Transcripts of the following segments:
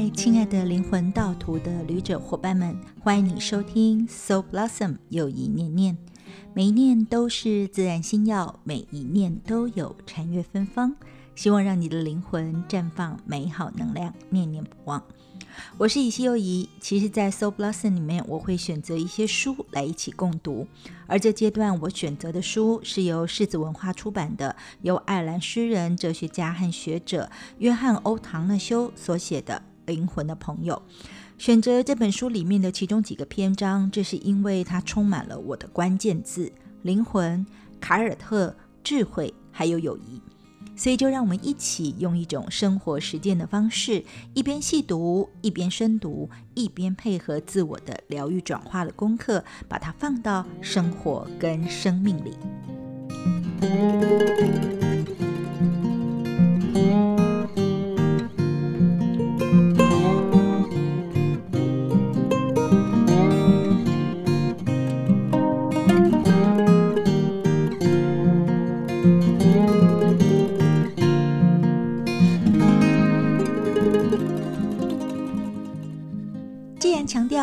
嗨，亲爱的灵魂道途的旅者伙伴们，欢迎你收听 Soul Blossom 又一念念，每一念都是自然心药，每一念都有禅悦芬芳，希望让你的灵魂绽放美好能量，念念不忘。我是以西又怡，其实，在 Soul Blossom 里面，我会选择一些书来一起共读。而这阶段我选择的书是由世子文化出版的，由爱尔兰诗人、哲学家和学者约翰·欧·唐纳修所写的《灵魂的朋友》。选择这本书里面的其中几个篇章，这是因为它充满了我的关键字：灵魂、凯尔特、智慧，还有友谊。所以，就让我们一起用一种生活实践的方式，一边细读，一边深读，一边配合自我的疗愈转化的功课，把它放到生活跟生命里。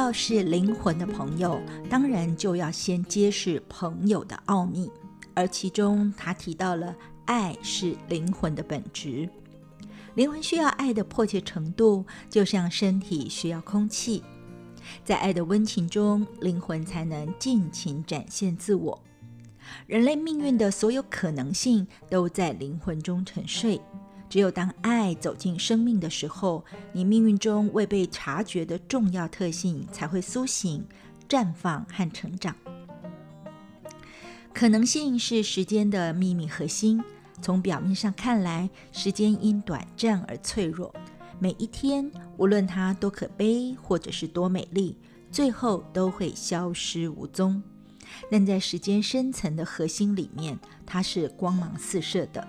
要是灵魂的朋友，当然就要先揭示朋友的奥秘。而其中，他提到了爱是灵魂的本质。灵魂需要爱的迫切程度，就像身体需要空气。在爱的温情中，灵魂才能尽情展现自我。人类命运的所有可能性都在灵魂中沉睡。只有当爱走进生命的时候，你命运中未被察觉的重要特性才会苏醒、绽放和成长。可能性是时间的秘密核心。从表面上看来，时间因短暂而脆弱。每一天，无论它多可悲或者是多美丽，最后都会消失无踪。但在时间深层的核心里面，它是光芒四射的。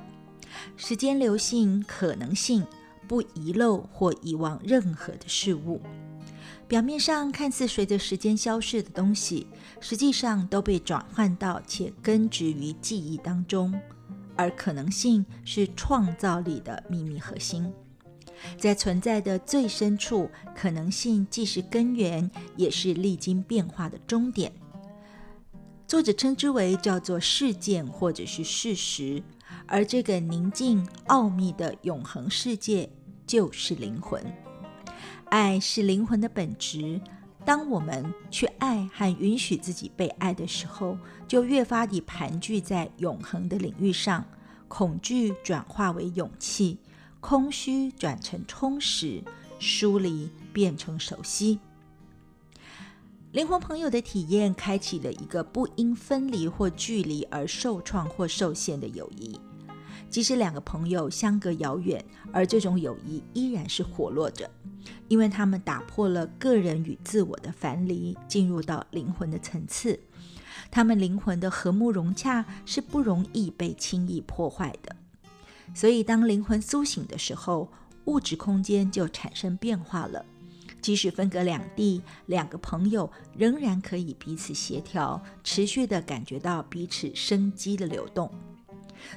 时间流性可能性不遗漏或遗忘任何的事物，表面上看似随着时间消逝的东西，实际上都被转换到且根植于记忆当中。而可能性是创造力的秘密核心，在存在的最深处，可能性既是根源，也是历经变化的终点。作者称之为叫做事件或者是事实。而这个宁静奥秘的永恒世界，就是灵魂。爱是灵魂的本质。当我们去爱和允许自己被爱的时候，就越发地盘踞在永恒的领域上。恐惧转化为勇气，空虚转成充实，疏离变成熟悉。灵魂朋友的体验，开启了一个不因分离或距离而受创或受限的友谊。即使两个朋友相隔遥远，而这种友谊依然是活络着，因为他们打破了个人与自我的樊篱，进入到灵魂的层次。他们灵魂的和睦融洽是不容易被轻易破坏的。所以，当灵魂苏醒的时候，物质空间就产生变化了。即使分隔两地，两个朋友仍然可以彼此协调，持续地感觉到彼此生机的流动。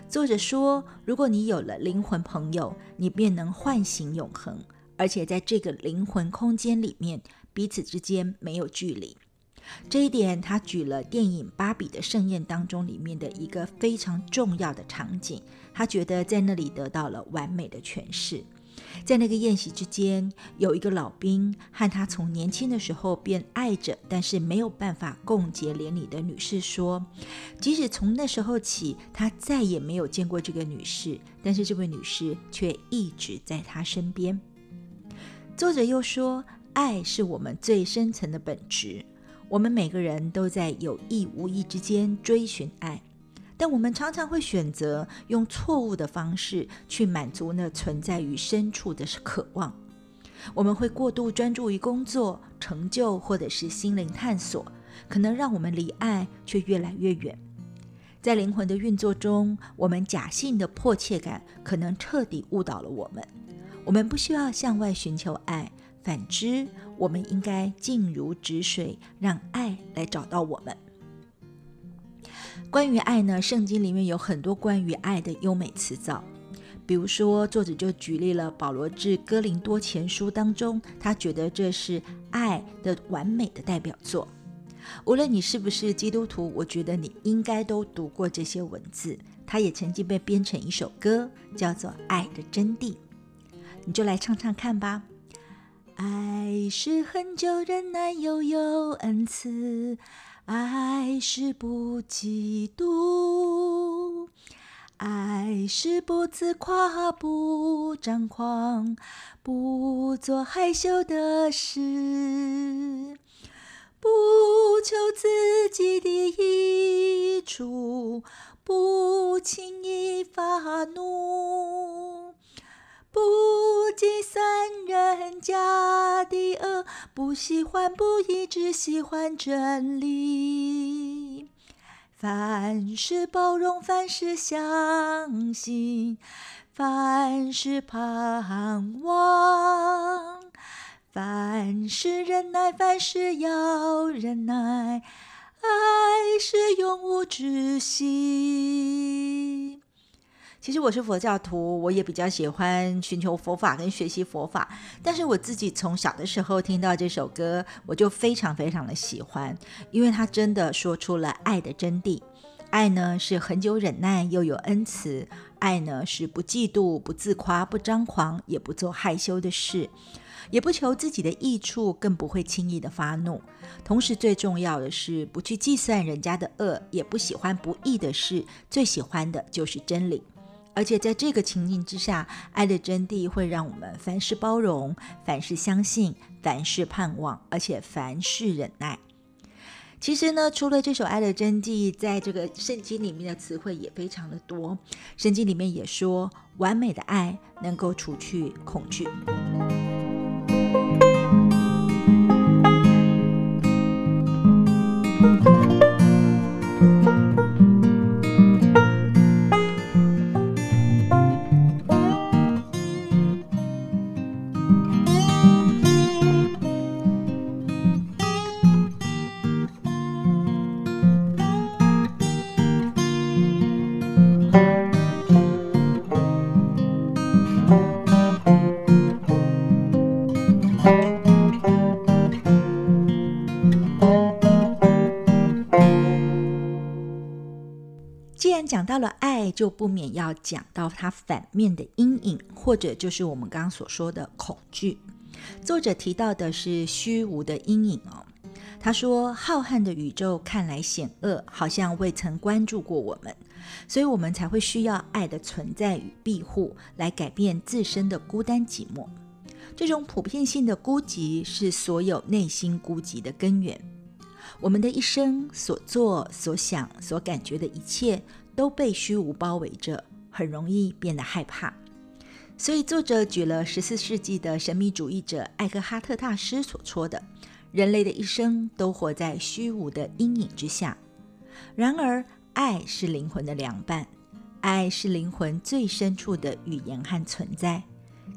作者说：“如果你有了灵魂朋友，你便能唤醒永恒，而且在这个灵魂空间里面，彼此之间没有距离。”这一点，他举了电影《芭比的盛宴》当中里面的一个非常重要的场景，他觉得在那里得到了完美的诠释。在那个宴席之间，有一个老兵和他从年轻的时候便爱着，但是没有办法共结连理的女士说，即使从那时候起，他再也没有见过这个女士，但是这位女士却一直在他身边。作者又说，爱是我们最深层的本质，我们每个人都在有意无意之间追寻爱。但我们常常会选择用错误的方式去满足那存在于深处的渴望。我们会过度专注于工作、成就或者是心灵探索，可能让我们离爱却越来越远。在灵魂的运作中，我们假性的迫切感可能彻底误导了我们。我们不需要向外寻求爱，反之，我们应该静如止水，让爱来找到我们。关于爱呢，圣经里面有很多关于爱的优美词藻，比如说，作者就举例了保罗致哥林多前书当中，他觉得这是爱的完美的代表作。无论你是不是基督徒，我觉得你应该都读过这些文字。它也曾经被编成一首歌，叫做《爱的真谛》。你就来唱唱看吧。爱是很久忍耐又有恩慈，爱是不嫉妒，爱是不自夸不张狂，不做害羞的事。不求自己的益处，不轻易发怒，不计算人家的恶，不喜欢不义，只喜欢真理。凡事包容，凡事相信，凡事盼望。凡事忍耐，凡事要忍耐，爱是永无止息。其实我是佛教徒，我也比较喜欢寻求佛法跟学习佛法。但是我自己从小的时候听到这首歌，我就非常非常的喜欢，因为它真的说出了爱的真谛。爱呢是很久忍耐又有恩慈，爱呢是不嫉妒、不自夸、不张狂，也不做害羞的事。也不求自己的益处，更不会轻易的发怒。同时，最重要的是不去计算人家的恶，也不喜欢不义的事。最喜欢的就是真理。而且在这个情境之下，爱的真谛会让我们凡事包容，凡事相信，凡事盼望，而且凡事忍耐。其实呢，除了这首《爱的真谛》，在这个圣经里面的词汇也非常的多。圣经里面也说，完美的爱能够除去恐惧。讲到了爱，就不免要讲到它反面的阴影，或者就是我们刚刚所说的恐惧。作者提到的是虚无的阴影哦。他说：“浩瀚的宇宙看来险恶，好像未曾关注过我们，所以我们才会需要爱的存在与庇护，来改变自身的孤单寂寞。这种普遍性的孤寂，是所有内心孤寂的根源。我们的一生所做、所想、所感觉的一切。”都被虚无包围着，很容易变得害怕。所以，作者举了十四世纪的神秘主义者艾克哈特大师所说的：“人类的一生都活在虚无的阴影之下。”然而，爱是灵魂的良伴，爱是灵魂最深处的语言和存在。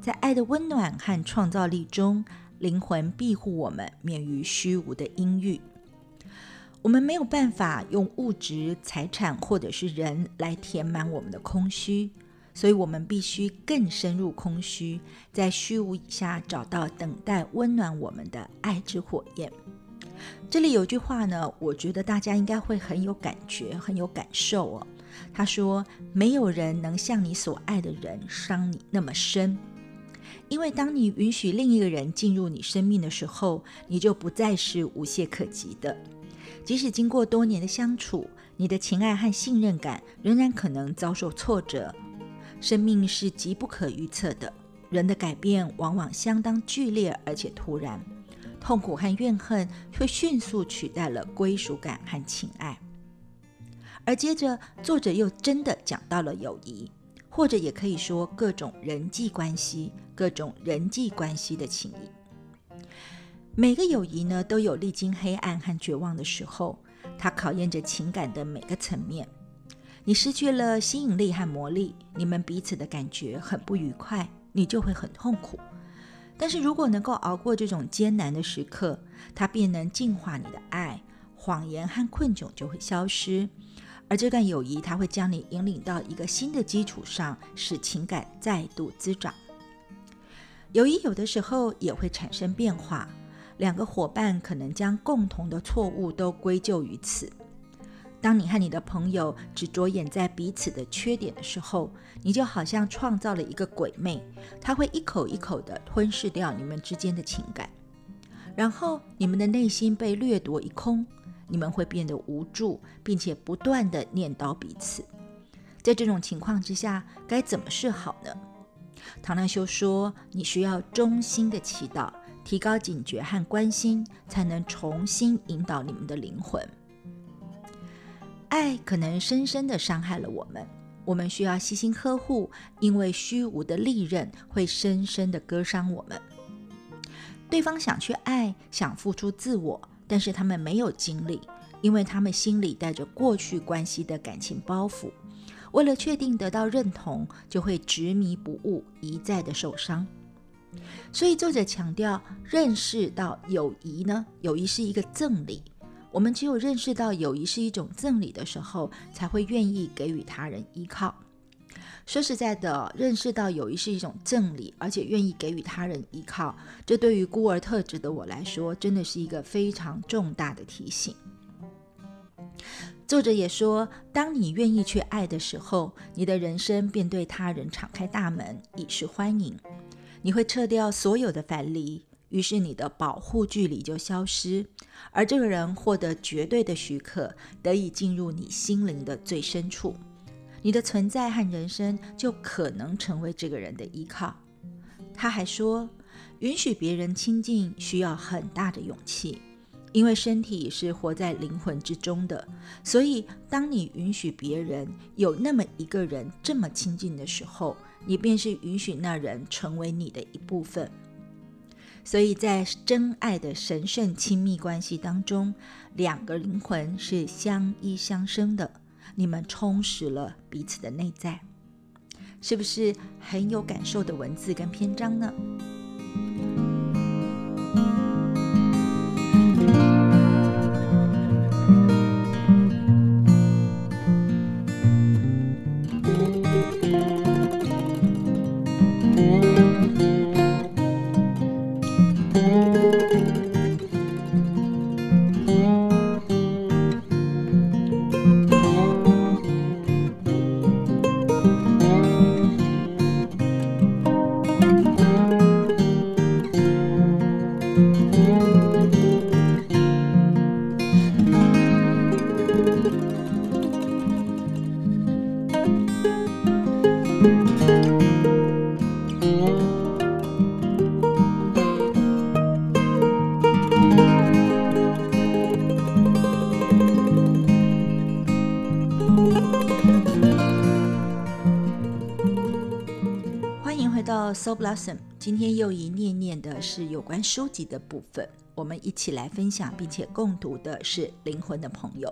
在爱的温暖和创造力中，灵魂庇护我们免于虚无的阴郁。我们没有办法用物质、财产或者是人来填满我们的空虚，所以我们必须更深入空虚，在虚无以下找到等待温暖我们的爱之火焰。这里有句话呢，我觉得大家应该会很有感觉、很有感受哦。他说：“没有人能像你所爱的人伤你那么深，因为当你允许另一个人进入你生命的时候，你就不再是无懈可击的。”即使经过多年的相处，你的情爱和信任感仍然可能遭受挫折。生命是极不可预测的，人的改变往往相当剧烈而且突然，痛苦和怨恨会迅速取代了归属感和情爱。而接着，作者又真的讲到了友谊，或者也可以说各种人际关系、各种人际关系的情谊。每个友谊呢，都有历经黑暗和绝望的时候，它考验着情感的每个层面。你失去了吸引力和魔力，你们彼此的感觉很不愉快，你就会很痛苦。但是如果能够熬过这种艰难的时刻，它便能净化你的爱，谎言和困窘就会消失，而这段友谊，它会将你引领到一个新的基础上，使情感再度滋长。友谊有的时候也会产生变化，两个伙伴可能将共同的错误都归咎于此。当你和你的朋友只着眼在彼此的缺点的时候，你就好像创造了一个鬼魅，它会一口一口地吞噬掉你们之间的情感，然后你们的内心被掠夺一空。你们会变得无助，并且不断的念叨彼此。在这种情况之下，该怎么是好呢？唐纳修说：“你需要衷心的祈祷，提高警觉和关心，才能重新引导你们的灵魂。爱可能深深的伤害了我们，我们需要细心呵护，因为虚无的利刃会深深的割伤我们。对方想去爱，想付出自我。”但是他们没有精力，因为他们心里带着过去关系的感情包袱。为了确定得到认同，就会执迷不悟，一再的受伤。所以作者强调，认识到友谊呢，友谊是一个赠礼。我们只有认识到友谊是一种赠礼的时候，才会愿意给予他人依靠。说实在的，认识到友谊是一种赠礼，而且愿意给予他人依靠，这对于孤儿特质的我来说，真的是一个非常重大的提醒。作者也说，当你愿意去爱的时候，你的人生便对他人敞开大门，以示欢迎。你会撤掉所有的藩篱，于是你的保护距离就消失，而这个人获得绝对的许可，得以进入你心灵的最深处。你的存在和人生就可能成为这个人的依靠。他还说，允许别人亲近需要很大的勇气，因为身体是活在灵魂之中的。所以，当你允许别人有那么一个人这么亲近的时候，你便是允许那人成为你的一部分。所以在真爱的神圣亲密关系当中，两个灵魂是相依相生的。你们充实了彼此的内在，是不是很有感受的文字跟篇章呢今天又一念念的是有关书籍的部分，我们一起来分享并且共读的是《灵魂的朋友》。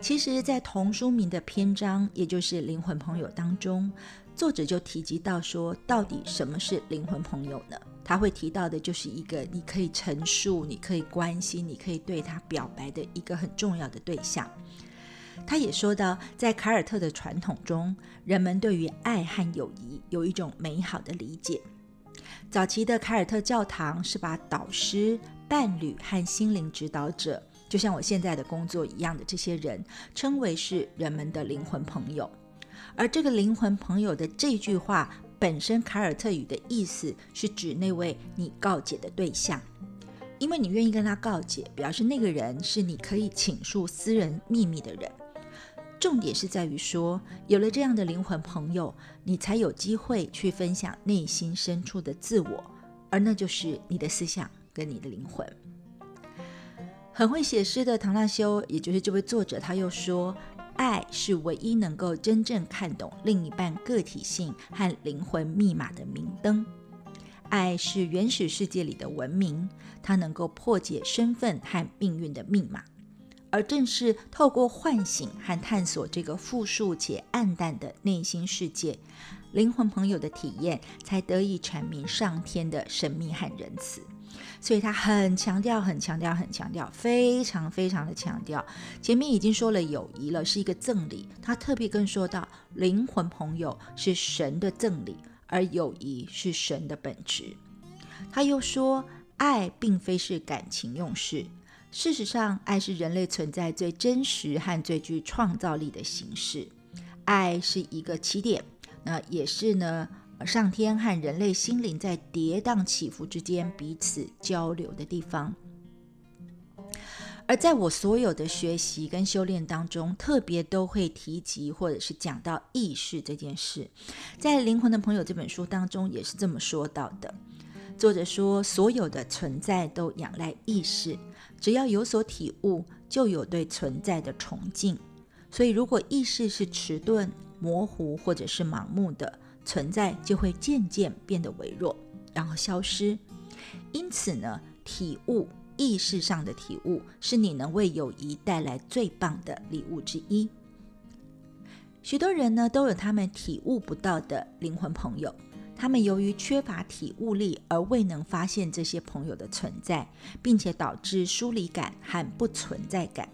其实，在同书名的篇章，也就是《灵魂朋友》当中，作者就提及到说，到底什么是灵魂朋友呢？他会提到的就是一个你可以陈述、你可以关心、你可以对他表白的一个很重要的对象。他也说到，在凯尔特的传统中，人们对于爱和友谊有一种美好的理解。早期的凯尔特教堂是把导师、伴侣和心灵指导者，就像我现在的工作一样的这些人，称为是人们的灵魂朋友。而这个灵魂朋友的这句话本身，凯尔特语的意思是指那位你告解的对象，因为你愿意跟他告解，表示那个人是你可以倾诉私人秘密的人。重点是在于说，有了这样的灵魂朋友，你才有机会去分享内心深处的自我，而那就是你的思想跟你的灵魂。很会写诗的唐纳修，也就是这位作者，他又说，爱是唯一能够真正看懂另一半个体性和灵魂密码的明灯。爱是原始世界里的文明，它能够破解身份和命运的密码。而正是透过唤醒和探索这个复数且暗淡的内心世界，灵魂朋友的体验才得以阐明上天的神秘和仁慈，所以他很强调，很强调，很强调，非常非常的强调。前面已经说了友谊了，是一个赠礼，他特别更说到灵魂朋友是神的赠礼，而友谊是神的本质。他又说，爱并非是感情用事，事实上，爱是人类存在最真实和最具创造力的形式。爱是一个起点，那也是呢。上天和人类心灵在跌宕起伏之间彼此交流的地方，而在我所有的学习跟修炼当中，特别都会提及或者是讲到意识这件事。在《灵魂的朋友》这本书当中也是这么说到的。作者说，所有的存在都仰赖意识，只要有所体悟，就有对存在的崇敬。所以，如果意识是迟钝、模糊或者是盲目的，存在就会渐渐变得微弱，然后消失。因此呢，体悟意识上的体悟，是你能为友谊带来最棒的礼物之一。许多人呢，都有他们体悟不到的灵魂朋友，他们由于缺乏体悟力而未能发现这些朋友的存在，并且导致疏离感和不存在感。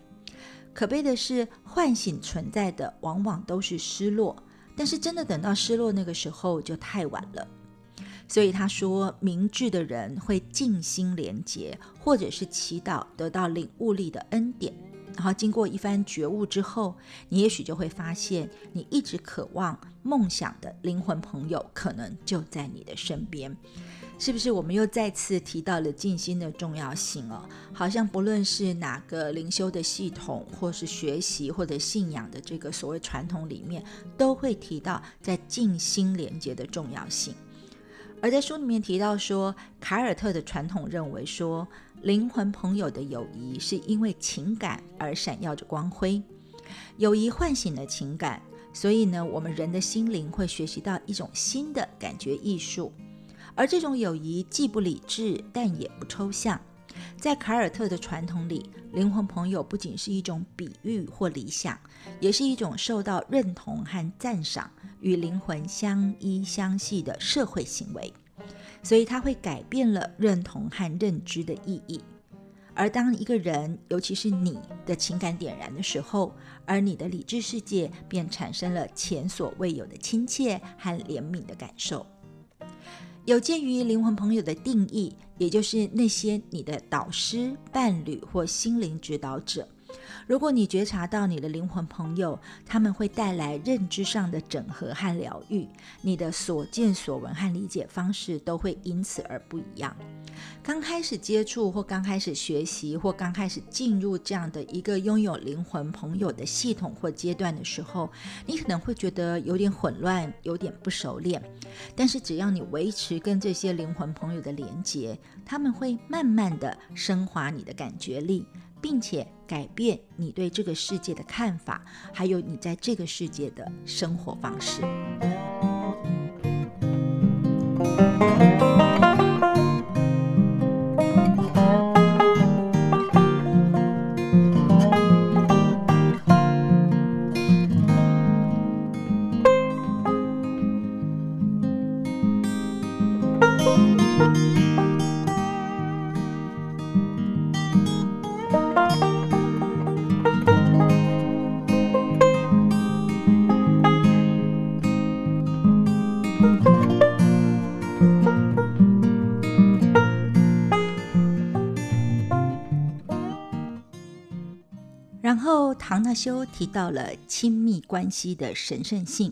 可悲的是，唤醒存在的往往都是失落。但是真的等到失落那个时候就太晚了，所以他说，明智的人会静心连结，或者是祈祷得到领悟力的恩典，然后经过一番觉悟之后，你也许就会发现，你一直渴望、梦想的灵魂朋友可能就在你的身边。是不是我们又再次提到了静心的重要性哦？好像不论是哪个灵修的系统，或是学习或者信仰的这个所谓传统里面，都会提到在静心连接的重要性。而在书里面提到说，凯尔特的传统认为说，灵魂朋友的友谊是因为情感而闪耀着光辉，友谊唤醒了情感，所以呢，我们人的心灵会学习到一种新的感觉艺术。而这种友谊既不理智，但也不抽象。在凯尔特的传统里，灵魂朋友不仅是一种比喻或理想，也是一种受到认同和赞赏、与灵魂相依相系的社会行为。所以，它会改变了认同和认知的意义。而当一个人，尤其是你的情感点燃的时候，而你的理智世界便产生了前所未有的亲切和怜悯的感受。有鉴于灵魂朋友的定义，也就是那些你的导师、伴侣或心灵指导者。如果你觉察到你的灵魂朋友，他们会带来认知上的整合和疗愈，你的所见所闻和理解方式都会因此而不一样。刚开始接触或刚开始学习或刚开始进入这样的一个拥有灵魂朋友的系统或阶段的时候，你可能会觉得有点混乱，有点不熟练。但是只要你维持跟这些灵魂朋友的连接，他们会慢慢的升华你的感觉力。并且改变你对这个世界的看法，还有你在这个世界的生活方式。唐纳修提到了亲密关系的神圣性。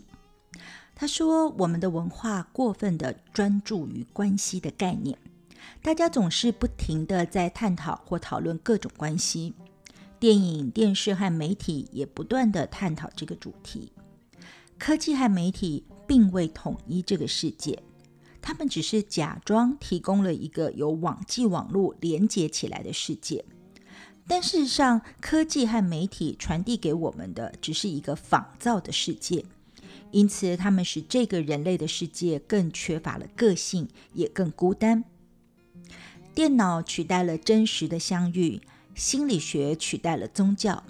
他说：“我们的文化过分的专注于关系的概念，大家总是不停的在探讨或讨论各种关系。电影、电视和媒体也不断的探讨这个主题。科技和媒体并未统一这个世界，他们只是假装提供了一个由网际网络连接起来的世界。”但事实上，科技和媒体传递给我们的只是一个仿造的世界，因此他们使这个人类的世界更缺乏了个性，也更孤单。电脑取代了真实的相遇，心理学取代了宗教。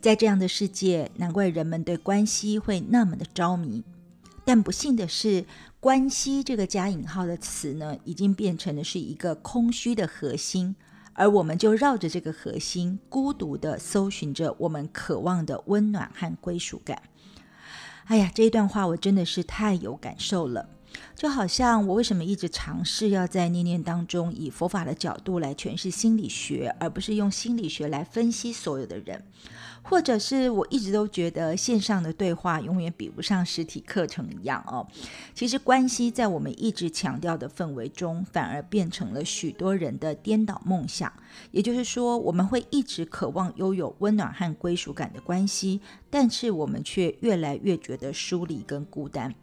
在这样的世界，难怪人们对关系会那么的着迷。但不幸的是，关系这个加引号的词呢，已经变成了是一个空虚的核心，而我们就绕着这个核心，孤独的搜寻着我们渴望的温暖和归属感。哎呀，这一段话我真的是太有感受了。就好像我为什么一直尝试要在念念当中以佛法的角度来诠释心理学，而不是用心理学来分析所有的人，或者是我一直都觉得线上的对话永远比不上实体课程一样哦。其实关系在我们一直强调的氛围中，反而变成了许多人的颠倒梦想。也就是说，我们会一直渴望拥有温暖和归属感的关系，但是我们却越来越觉得疏离跟孤单。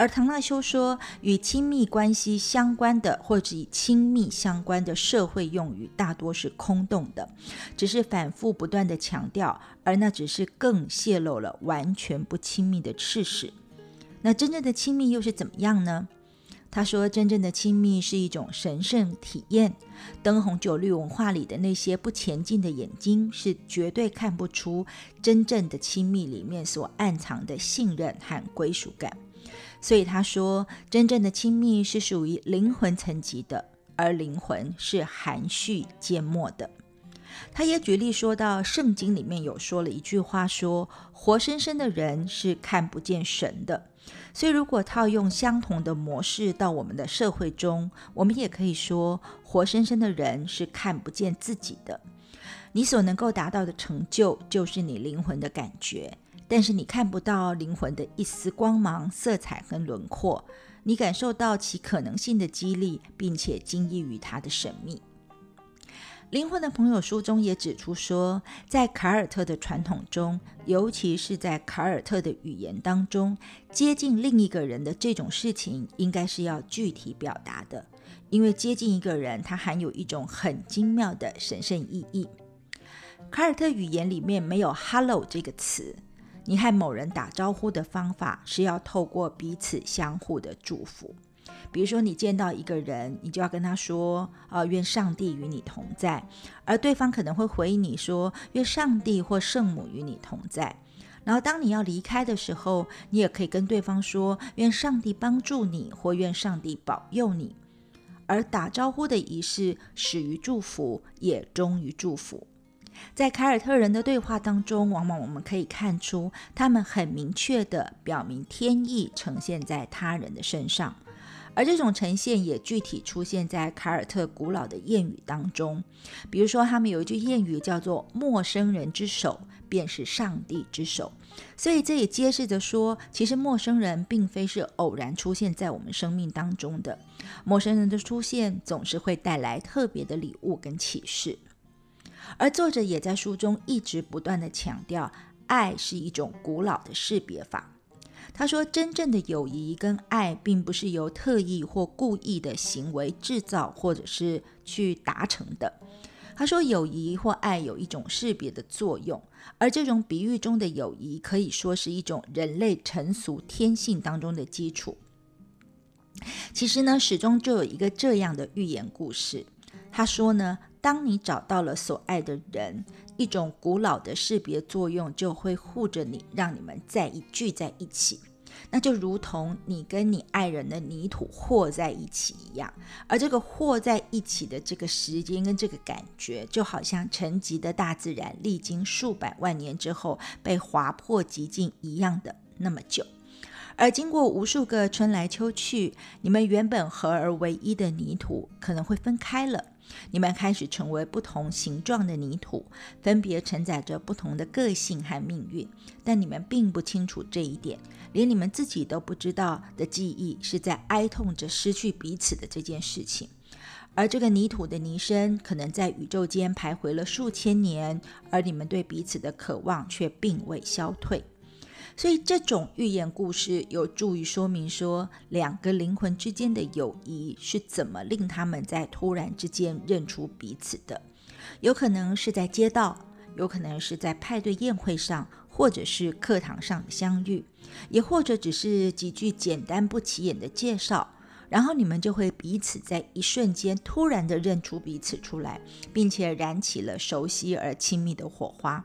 而唐纳修说，与亲密关系相关的，或者与亲密相关的社会用语，大多是空洞的，只是反复不断的强调，而那只是更泄露了完全不亲密的事实。那真正的亲密又是怎么样呢？他说，真正的亲密是一种神圣体验。灯红酒绿文化里的那些不前进的眼睛，是绝对看不出真正的亲密里面所暗藏的信任和归属感。所以他说，真正的亲密是属于灵魂层级的，而灵魂是含蓄缄默的。他也举例说到，圣经里面有说了一句话，说活生生的人是看不见神的。所以如果套用相同的模式到我们的社会中，我们也可以说，活生生的人是看不见自己的。你所能够达到的成就，就是你灵魂的感觉。但是你看不到灵魂的一丝光芒、色彩和轮廓，你感受到其可能性的激励，并且惊异于它的神秘。灵魂的朋友书中也指出说，在凯尔特的传统中，尤其是在凯尔特的语言当中，接近另一个人的这种事情，应该是要具体表达的，因为接近一个人，它含有一种很精妙的神圣意义。凯尔特语言里面没有 “hello” 这个词。你和某人打招呼的方法是要透过彼此相互的祝福。比如说，你见到一个人，你就要跟他说：“啊，愿上帝与你同在。”而对方可能会回应你说：“愿上帝或圣母与你同在。”然后，当你要离开的时候，你也可以跟对方说：“愿上帝帮助你，或愿上帝保佑你。”而打招呼的仪式始于祝福，也终于祝福。在凯尔特人的对话当中，往往我们可以看出，他们很明确地表明天意呈现在他人的身上，而这种呈现也具体出现在凯尔特古老的谚语当中。比如说，他们有一句谚语叫做“陌生人之手便是上帝之手”，所以这也揭示着说，其实陌生人并非是偶然出现在我们生命当中的，陌生人的出现总是会带来特别的礼物跟启示。而作者也在书中一直不断的强调，爱是一种古老的识别法。他说，真正的友谊跟爱，并不是由特意或故意的行为制造或者是去达成的。他说，友谊或爱有一种识别的作用，而这种比喻中的友谊，可以说是一种人类成俗天性当中的基础。其实呢，始终就有一个这样的寓言故事。他说呢。当你找到了所爱的人，一种古老的识别作用就会护着你，让你们在一聚在一起。那就如同你跟你爱人的泥土和在一起一样，而这个和在一起的这个时间跟这个感觉，就好像沉寂的大自然历经数百万年之后被划破极尽一样的那么久。而经过无数个春来秋去，你们原本合而为一的泥土可能会分开了。你们开始成为不同形状的泥土，分别承载着不同的个性和命运，但你们并不清楚这一点，连你们自己都不知道的记忆是在哀痛着失去彼此的这件事情。而这个泥土的泥身可能在宇宙间徘徊了数千年，而你们对彼此的渴望却并未消退。所以，这种寓言故事有助于说明说，两个灵魂之间的友谊是怎么令他们在突然之间认出彼此的。有可能是在街道，有可能是在派对宴会上，或者是课堂上的相遇，也或者只是几句简单不起眼的介绍，然后你们就会彼此在一瞬间突然的认出彼此出来，并且燃起了熟悉而亲密的火花。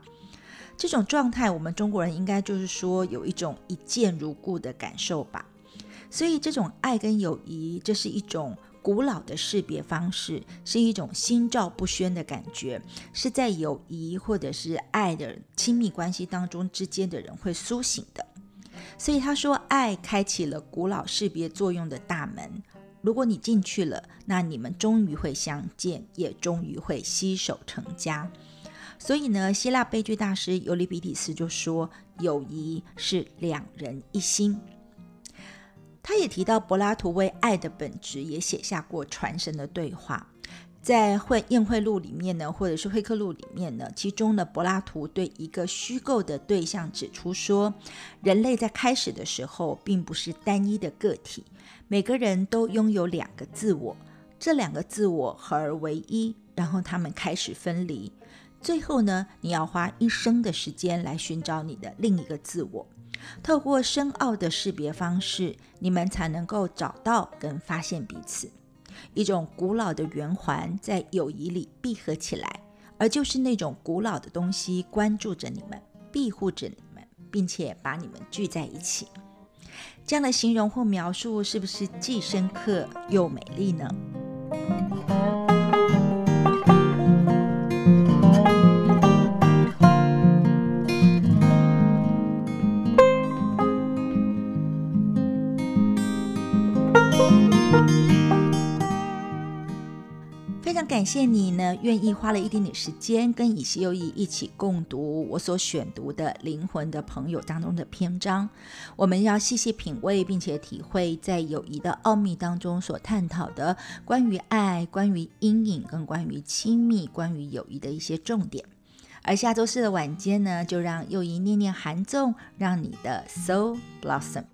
这种状态，我们中国人应该就是说有一种一见如故的感受吧。所以，这种爱跟友谊，这是一种古老的识别方式，是一种心照不宣的感觉，是在友谊或者是爱的亲密关系当中之间的人会苏醒的。所以他说，爱开启了古老识别作用的大门。如果你进去了，那你们终于会相见，也终于会携手成家。所以呢，希腊悲剧大师尤利比底斯就说：“友谊是两人一心。”他也提到柏拉图为爱的本质也写下过传神的对话，在会宴会录里面呢，或者是会客录里面呢，其中呢，柏拉图对一个虚构的对象指出说：“人类在开始的时候并不是单一的个体，每个人都拥有两个自我，这两个自我合而为一，然后他们开始分离。”最后呢，你要花一生的时间来寻找你的另一个自我，透过深奥的识别方式，你们才能够找到跟发现彼此。一种古老的圆环在友谊里闭合起来，而就是那种古老的东西关注着你们，庇护着你们，并且把你们聚在一起。这样的形容或描述，是不是既深刻又美丽呢？感谢你呢，愿意花了一点点时间跟以西优义一起共读我所选读的《灵魂的朋友》当中的篇章。我们要细细品味，并且体会在友谊的奥秘当中所探讨的关于爱、关于阴影、跟关于亲密、关于友谊的一些重点。而下周四的晚间呢，就让友谊念念含奏，让你的 soul blossom。